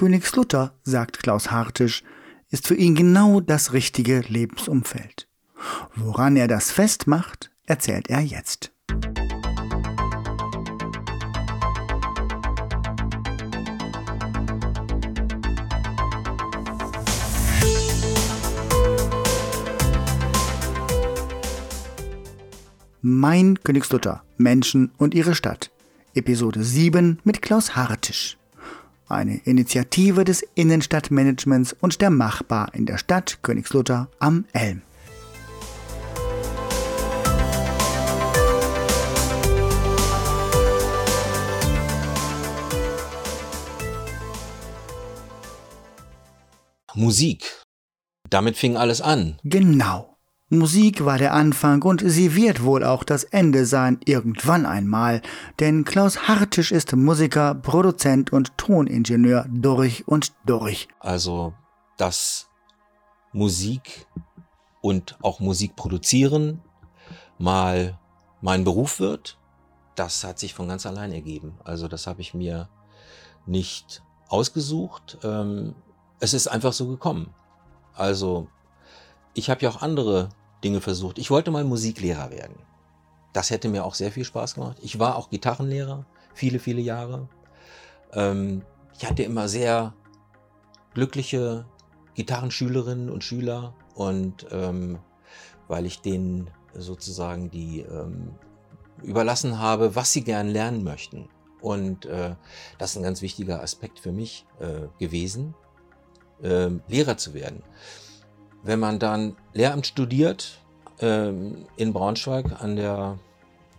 Königslutter, sagt Klaus Hartisch, ist für ihn genau das richtige Lebensumfeld. Woran er das festmacht, erzählt er jetzt. Mein Königslutter, Menschen und ihre Stadt. Episode 7 mit Klaus Hartisch. Eine Initiative des Innenstadtmanagements und der Machbar in der Stadt Königslutter am Elm. Musik. Damit fing alles an. Genau. Musik war der Anfang und sie wird wohl auch das Ende sein, irgendwann einmal, denn Klaus Hartisch ist Musiker, Produzent und Toningenieur durch und durch. Also, dass Musik und auch Musik produzieren mal mein Beruf wird, das hat sich von ganz allein ergeben. Also, das habe ich mir nicht ausgesucht. Ähm, es ist einfach so gekommen. Also, ich habe ja auch andere Dinge versucht. Ich wollte mal Musiklehrer werden. Das hätte mir auch sehr viel Spaß gemacht. Ich war auch Gitarrenlehrer, viele, viele Jahre. Ähm, ich hatte immer sehr glückliche Gitarrenschülerinnen und Schüler und ähm, weil ich denen sozusagen die ähm, überlassen habe, was sie gern lernen möchten. Und äh, das ist ein ganz wichtiger Aspekt für mich äh, gewesen, äh, Lehrer zu werden. Wenn man dann Lehramt studiert ähm, in Braunschweig an der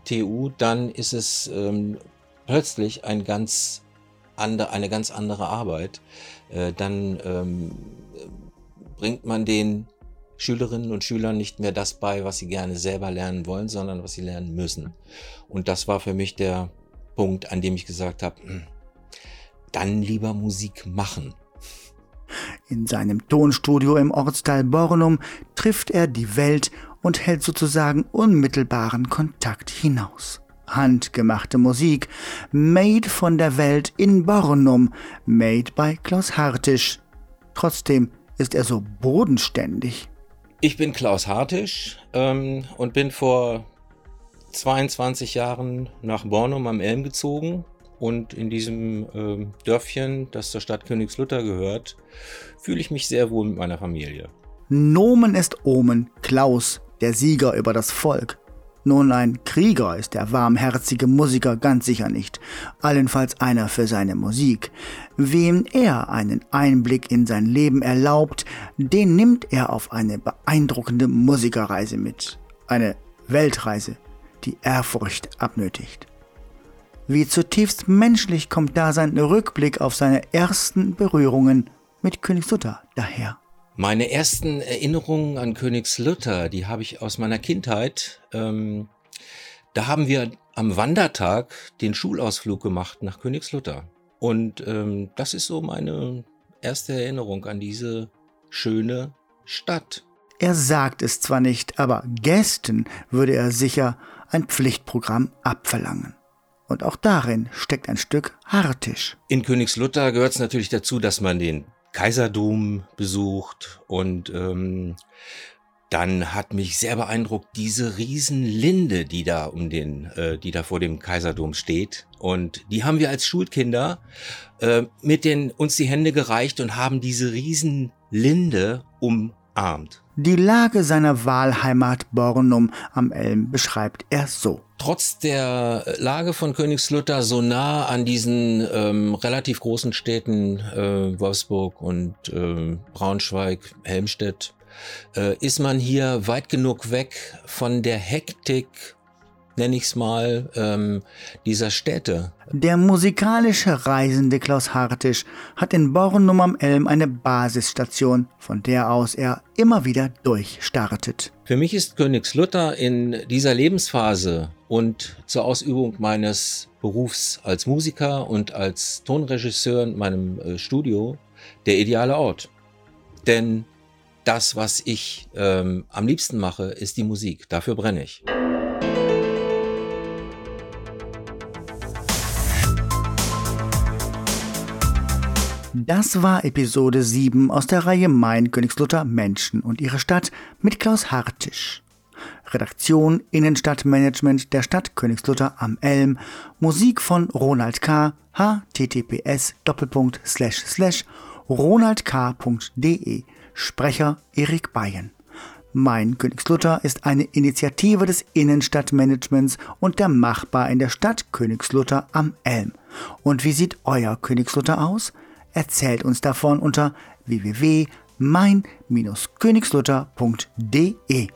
TU, dann ist es ähm, plötzlich ein ganz andre, eine ganz andere Arbeit. Äh, dann ähm, bringt man den Schülerinnen und Schülern nicht mehr das bei, was sie gerne selber lernen wollen, sondern was sie lernen müssen. Und das war für mich der Punkt, an dem ich gesagt habe, hm, dann lieber Musik machen. In seinem Tonstudio im Ortsteil Bornum trifft er die Welt und hält sozusagen unmittelbaren Kontakt hinaus. Handgemachte Musik, made von der Welt in Bornum, made by Klaus Hartisch. Trotzdem ist er so bodenständig. Ich bin Klaus Hartisch ähm, und bin vor 22 Jahren nach Bornum am Elm gezogen und in diesem äh, Dörfchen, das zur Stadt Königslutter gehört, fühle ich mich sehr wohl mit meiner Familie. Nomen ist Omen, Klaus, der Sieger über das Volk. Nun, ein Krieger ist der warmherzige Musiker ganz sicher nicht, allenfalls einer für seine Musik. Wem er einen Einblick in sein Leben erlaubt, den nimmt er auf eine beeindruckende Musikerreise mit. Eine Weltreise, die Ehrfurcht abnötigt. Wie zutiefst menschlich kommt da sein Rückblick auf seine ersten Berührungen mit Königslutter daher. Meine ersten Erinnerungen an Königslutter, die habe ich aus meiner Kindheit. Ähm, da haben wir am Wandertag den Schulausflug gemacht nach Königslutter. Und ähm, das ist so meine erste Erinnerung an diese schöne Stadt. Er sagt es zwar nicht, aber Gästen würde er sicher ein Pflichtprogramm abverlangen. Und auch darin steckt ein Stück Hartisch. In Königslutter gehört es natürlich dazu, dass man den Kaiserdom besucht und ähm, dann hat mich sehr beeindruckt diese Riesenlinde, die da um den, äh, die da vor dem Kaiserdom steht. Und die haben wir als Schulkinder äh, mit den uns die Hände gereicht und haben diese Riesenlinde umarmt. Die Lage seiner Wahlheimat Bornum am Elm beschreibt er so. Trotz der Lage von Königslutter so nah an diesen ähm, relativ großen Städten äh, Wolfsburg und äh, Braunschweig, Helmstedt, äh, ist man hier weit genug weg von der Hektik nenne ich es mal, ähm, dieser Städte. Der musikalische Reisende Klaus Hartisch hat in Bornum am Elm eine Basisstation, von der aus er immer wieder durchstartet. Für mich ist Königslutter in dieser Lebensphase und zur Ausübung meines Berufs als Musiker und als Tonregisseur in meinem äh, Studio der ideale Ort. Denn das, was ich ähm, am liebsten mache, ist die Musik. Dafür brenne ich. Das war Episode 7 aus der Reihe Mein Königslutter Menschen und ihre Stadt mit Klaus Hartisch. Redaktion Innenstadtmanagement der Stadt Königslutter am Elm. Musik von Ronald K. https ronaldk.de. Sprecher Erik Bayen. Mein Königslutter ist eine Initiative des Innenstadtmanagements und der Machbar in der Stadt Königslutter am Elm. Und wie sieht euer Königslutter aus? Erzählt uns davon unter www.mein-königslutter.de.